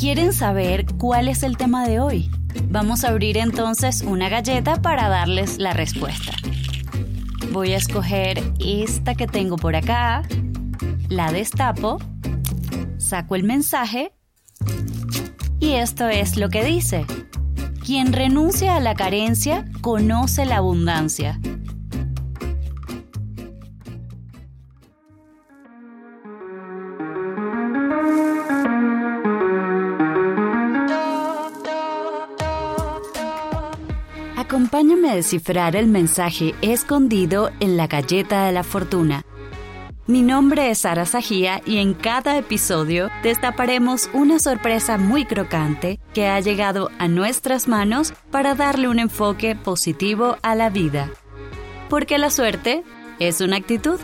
¿Quieren saber cuál es el tema de hoy? Vamos a abrir entonces una galleta para darles la respuesta. Voy a escoger esta que tengo por acá, la destapo, saco el mensaje y esto es lo que dice. Quien renuncia a la carencia conoce la abundancia. Acompáñame a descifrar el mensaje escondido en la galleta de la fortuna. Mi nombre es Sara Sajía y en cada episodio destaparemos una sorpresa muy crocante que ha llegado a nuestras manos para darle un enfoque positivo a la vida. Porque la suerte es una actitud.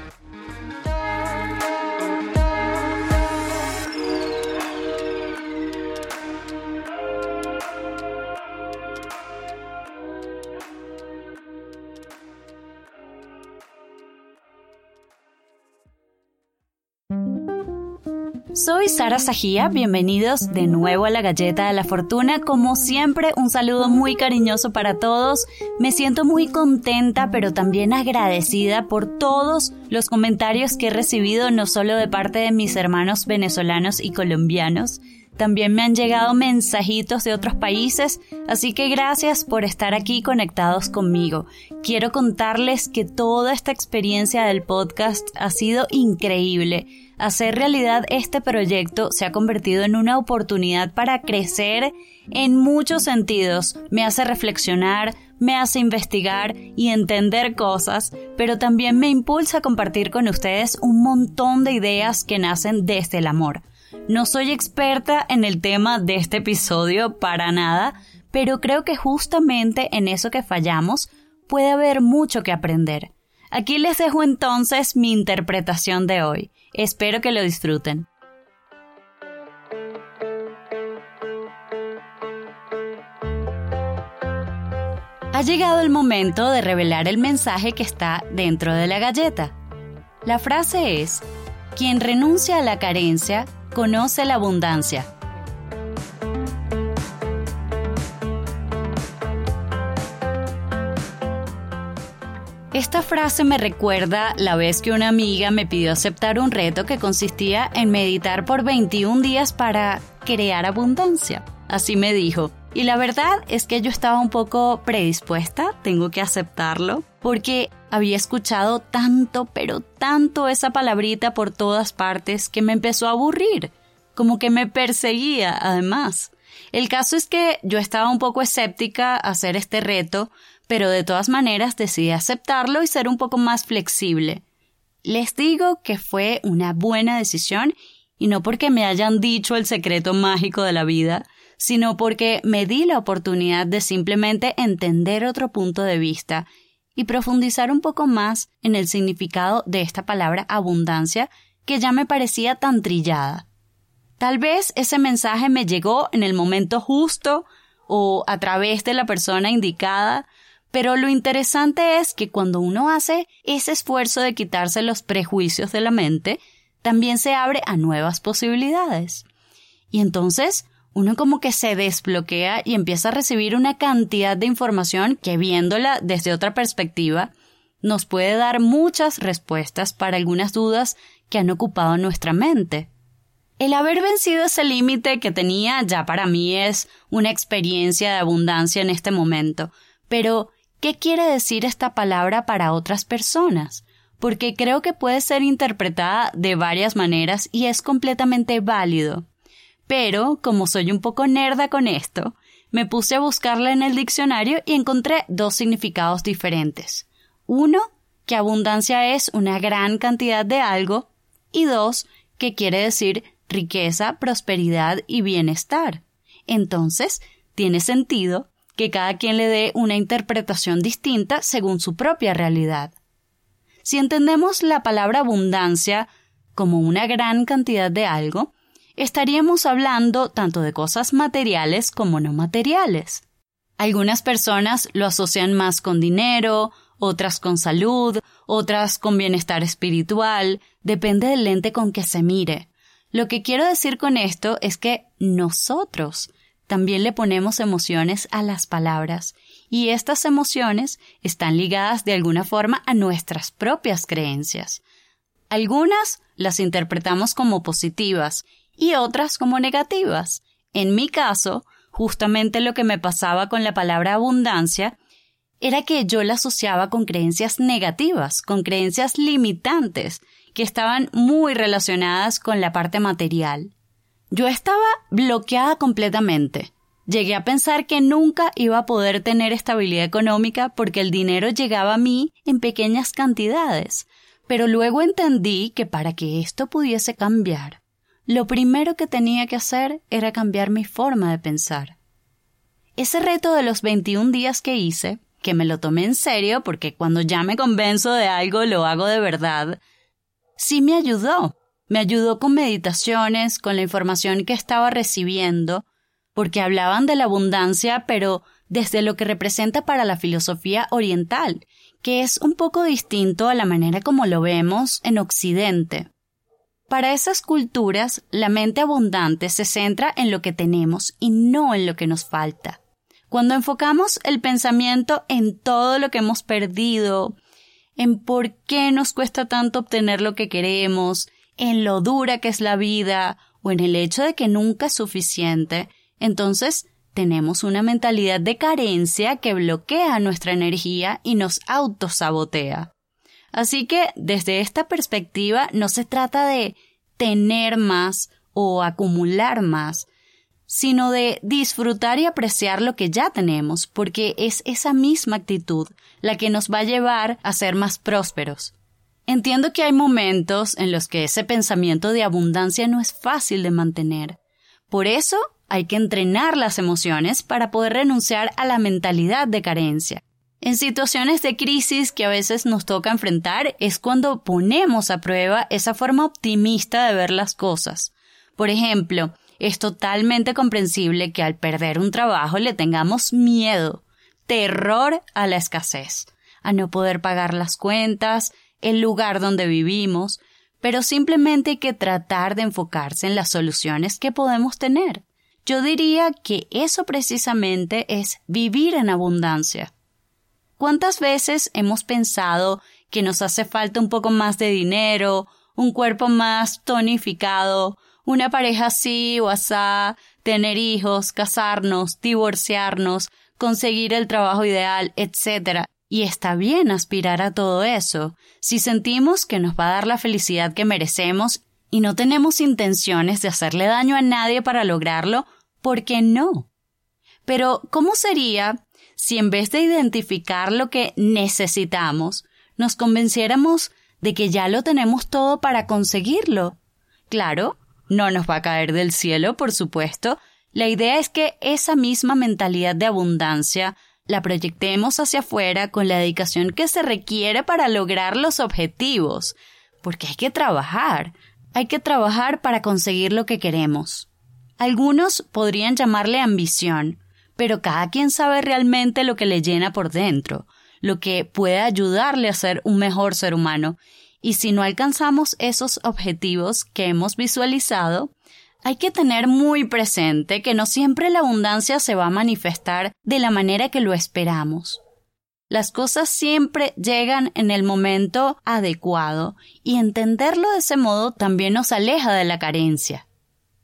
Soy Sara Sajía, bienvenidos de nuevo a la Galleta de la Fortuna. Como siempre, un saludo muy cariñoso para todos. Me siento muy contenta, pero también agradecida por todos los comentarios que he recibido, no solo de parte de mis hermanos venezolanos y colombianos, también me han llegado mensajitos de otros países, así que gracias por estar aquí conectados conmigo. Quiero contarles que toda esta experiencia del podcast ha sido increíble hacer realidad este proyecto se ha convertido en una oportunidad para crecer en muchos sentidos. Me hace reflexionar, me hace investigar y entender cosas, pero también me impulsa a compartir con ustedes un montón de ideas que nacen desde el amor. No soy experta en el tema de este episodio para nada, pero creo que justamente en eso que fallamos puede haber mucho que aprender. Aquí les dejo entonces mi interpretación de hoy. Espero que lo disfruten. Ha llegado el momento de revelar el mensaje que está dentro de la galleta. La frase es, quien renuncia a la carencia conoce la abundancia. Esta frase me recuerda la vez que una amiga me pidió aceptar un reto que consistía en meditar por 21 días para crear abundancia. Así me dijo. Y la verdad es que yo estaba un poco predispuesta, tengo que aceptarlo, porque había escuchado tanto, pero tanto esa palabrita por todas partes que me empezó a aburrir, como que me perseguía además. El caso es que yo estaba un poco escéptica a hacer este reto, pero de todas maneras decidí aceptarlo y ser un poco más flexible. Les digo que fue una buena decisión y no porque me hayan dicho el secreto mágico de la vida, sino porque me di la oportunidad de simplemente entender otro punto de vista y profundizar un poco más en el significado de esta palabra abundancia que ya me parecía tan trillada. Tal vez ese mensaje me llegó en el momento justo o a través de la persona indicada, pero lo interesante es que cuando uno hace ese esfuerzo de quitarse los prejuicios de la mente, también se abre a nuevas posibilidades. Y entonces uno como que se desbloquea y empieza a recibir una cantidad de información que viéndola desde otra perspectiva nos puede dar muchas respuestas para algunas dudas que han ocupado nuestra mente. El haber vencido ese límite que tenía ya para mí es una experiencia de abundancia en este momento, pero ¿qué quiere decir esta palabra para otras personas? Porque creo que puede ser interpretada de varias maneras y es completamente válido. Pero, como soy un poco nerda con esto, me puse a buscarla en el diccionario y encontré dos significados diferentes. Uno, que abundancia es una gran cantidad de algo, y dos, que quiere decir riqueza, prosperidad y bienestar. Entonces, tiene sentido que cada quien le dé una interpretación distinta según su propia realidad. Si entendemos la palabra abundancia como una gran cantidad de algo, estaríamos hablando tanto de cosas materiales como no materiales. Algunas personas lo asocian más con dinero, otras con salud, otras con bienestar espiritual, depende del lente con que se mire. Lo que quiero decir con esto es que nosotros también le ponemos emociones a las palabras y estas emociones están ligadas de alguna forma a nuestras propias creencias. Algunas las interpretamos como positivas y otras como negativas. En mi caso, justamente lo que me pasaba con la palabra abundancia era que yo la asociaba con creencias negativas, con creencias limitantes, que estaban muy relacionadas con la parte material. Yo estaba bloqueada completamente. Llegué a pensar que nunca iba a poder tener estabilidad económica porque el dinero llegaba a mí en pequeñas cantidades, pero luego entendí que para que esto pudiese cambiar, lo primero que tenía que hacer era cambiar mi forma de pensar. Ese reto de los 21 días que hice, que me lo tomé en serio porque cuando ya me convenzo de algo lo hago de verdad, sí me ayudó. Me ayudó con meditaciones, con la información que estaba recibiendo, porque hablaban de la abundancia, pero desde lo que representa para la filosofía oriental, que es un poco distinto a la manera como lo vemos en Occidente. Para esas culturas, la mente abundante se centra en lo que tenemos y no en lo que nos falta. Cuando enfocamos el pensamiento en todo lo que hemos perdido, en por qué nos cuesta tanto obtener lo que queremos, en lo dura que es la vida o en el hecho de que nunca es suficiente, entonces tenemos una mentalidad de carencia que bloquea nuestra energía y nos autosabotea. Así que desde esta perspectiva no se trata de tener más o acumular más, sino de disfrutar y apreciar lo que ya tenemos, porque es esa misma actitud la que nos va a llevar a ser más prósperos. Entiendo que hay momentos en los que ese pensamiento de abundancia no es fácil de mantener. Por eso hay que entrenar las emociones para poder renunciar a la mentalidad de carencia. En situaciones de crisis que a veces nos toca enfrentar es cuando ponemos a prueba esa forma optimista de ver las cosas. Por ejemplo, es totalmente comprensible que al perder un trabajo le tengamos miedo, terror a la escasez, a no poder pagar las cuentas, el lugar donde vivimos, pero simplemente hay que tratar de enfocarse en las soluciones que podemos tener. Yo diría que eso precisamente es vivir en abundancia. ¿Cuántas veces hemos pensado que nos hace falta un poco más de dinero, un cuerpo más tonificado, una pareja así o asá, tener hijos, casarnos, divorciarnos, conseguir el trabajo ideal, etc. Y está bien aspirar a todo eso, si sentimos que nos va a dar la felicidad que merecemos y no tenemos intenciones de hacerle daño a nadie para lograrlo, ¿por qué no? Pero, ¿cómo sería si en vez de identificar lo que necesitamos, nos convenciéramos de que ya lo tenemos todo para conseguirlo? Claro, no nos va a caer del cielo, por supuesto. La idea es que esa misma mentalidad de abundancia la proyectemos hacia afuera con la dedicación que se requiere para lograr los objetivos, porque hay que trabajar, hay que trabajar para conseguir lo que queremos. Algunos podrían llamarle ambición, pero cada quien sabe realmente lo que le llena por dentro, lo que puede ayudarle a ser un mejor ser humano. Y si no alcanzamos esos objetivos que hemos visualizado, hay que tener muy presente que no siempre la abundancia se va a manifestar de la manera que lo esperamos. Las cosas siempre llegan en el momento adecuado y entenderlo de ese modo también nos aleja de la carencia.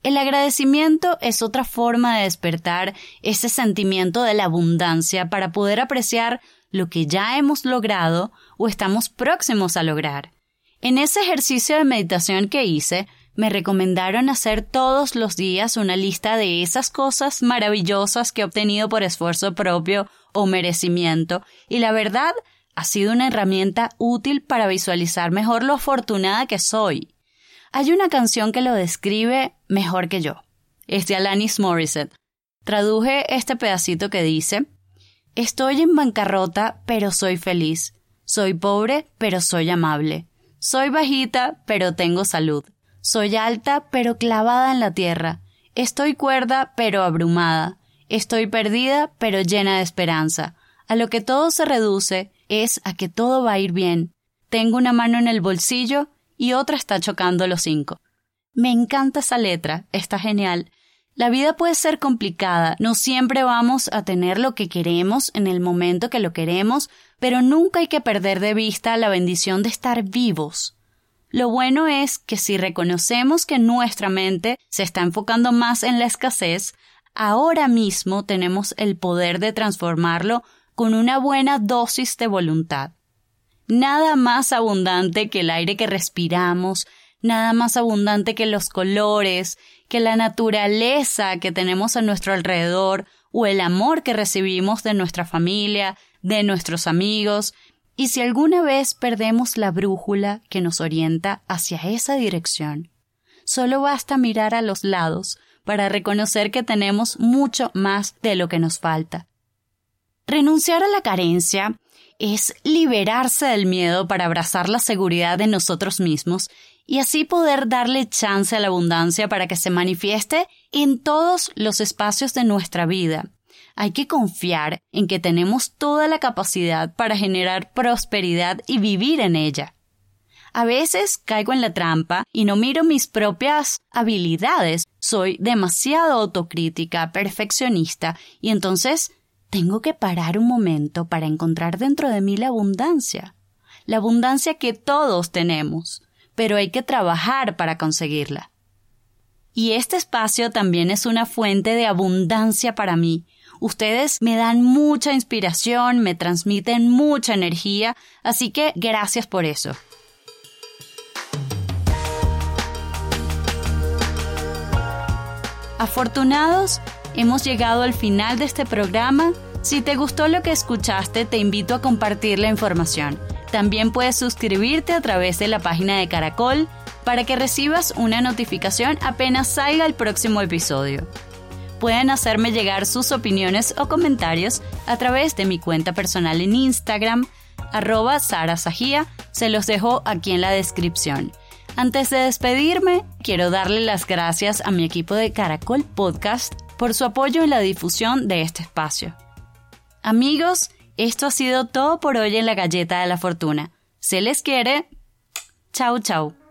El agradecimiento es otra forma de despertar ese sentimiento de la abundancia para poder apreciar lo que ya hemos logrado o estamos próximos a lograr. En ese ejercicio de meditación que hice, me recomendaron hacer todos los días una lista de esas cosas maravillosas que he obtenido por esfuerzo propio o merecimiento, y la verdad ha sido una herramienta útil para visualizar mejor lo afortunada que soy hay una canción que lo describe mejor que yo. Es de Alanis Morissette. Traduje este pedacito que dice, Estoy en bancarrota, pero soy feliz. Soy pobre, pero soy amable. Soy bajita, pero tengo salud. Soy alta, pero clavada en la tierra. Estoy cuerda, pero abrumada. Estoy perdida, pero llena de esperanza. A lo que todo se reduce es a que todo va a ir bien. Tengo una mano en el bolsillo y otra está chocando los cinco. Me encanta esa letra, está genial. La vida puede ser complicada, no siempre vamos a tener lo que queremos en el momento que lo queremos, pero nunca hay que perder de vista la bendición de estar vivos. Lo bueno es que si reconocemos que nuestra mente se está enfocando más en la escasez, ahora mismo tenemos el poder de transformarlo con una buena dosis de voluntad. Nada más abundante que el aire que respiramos, nada más abundante que los colores, que la naturaleza que tenemos a nuestro alrededor o el amor que recibimos de nuestra familia, de nuestros amigos, y si alguna vez perdemos la brújula que nos orienta hacia esa dirección, solo basta mirar a los lados para reconocer que tenemos mucho más de lo que nos falta. Renunciar a la carencia es liberarse del miedo para abrazar la seguridad de nosotros mismos y así poder darle chance a la abundancia para que se manifieste en todos los espacios de nuestra vida. Hay que confiar en que tenemos toda la capacidad para generar prosperidad y vivir en ella. A veces caigo en la trampa y no miro mis propias habilidades. Soy demasiado autocrítica, perfeccionista, y entonces tengo que parar un momento para encontrar dentro de mí la abundancia. La abundancia que todos tenemos pero hay que trabajar para conseguirla. Y este espacio también es una fuente de abundancia para mí. Ustedes me dan mucha inspiración, me transmiten mucha energía, así que gracias por eso. Afortunados, hemos llegado al final de este programa. Si te gustó lo que escuchaste, te invito a compartir la información. También puedes suscribirte a través de la página de Caracol para que recibas una notificación apenas salga el próximo episodio. Pueden hacerme llegar sus opiniones o comentarios a través de mi cuenta personal en Instagram, arroba se los dejo aquí en la descripción. Antes de despedirme, quiero darle las gracias a mi equipo de Caracol Podcast por su apoyo en la difusión de este espacio. Amigos, esto ha sido todo por hoy en la galleta de la fortuna. Se les quiere. Chau, chau.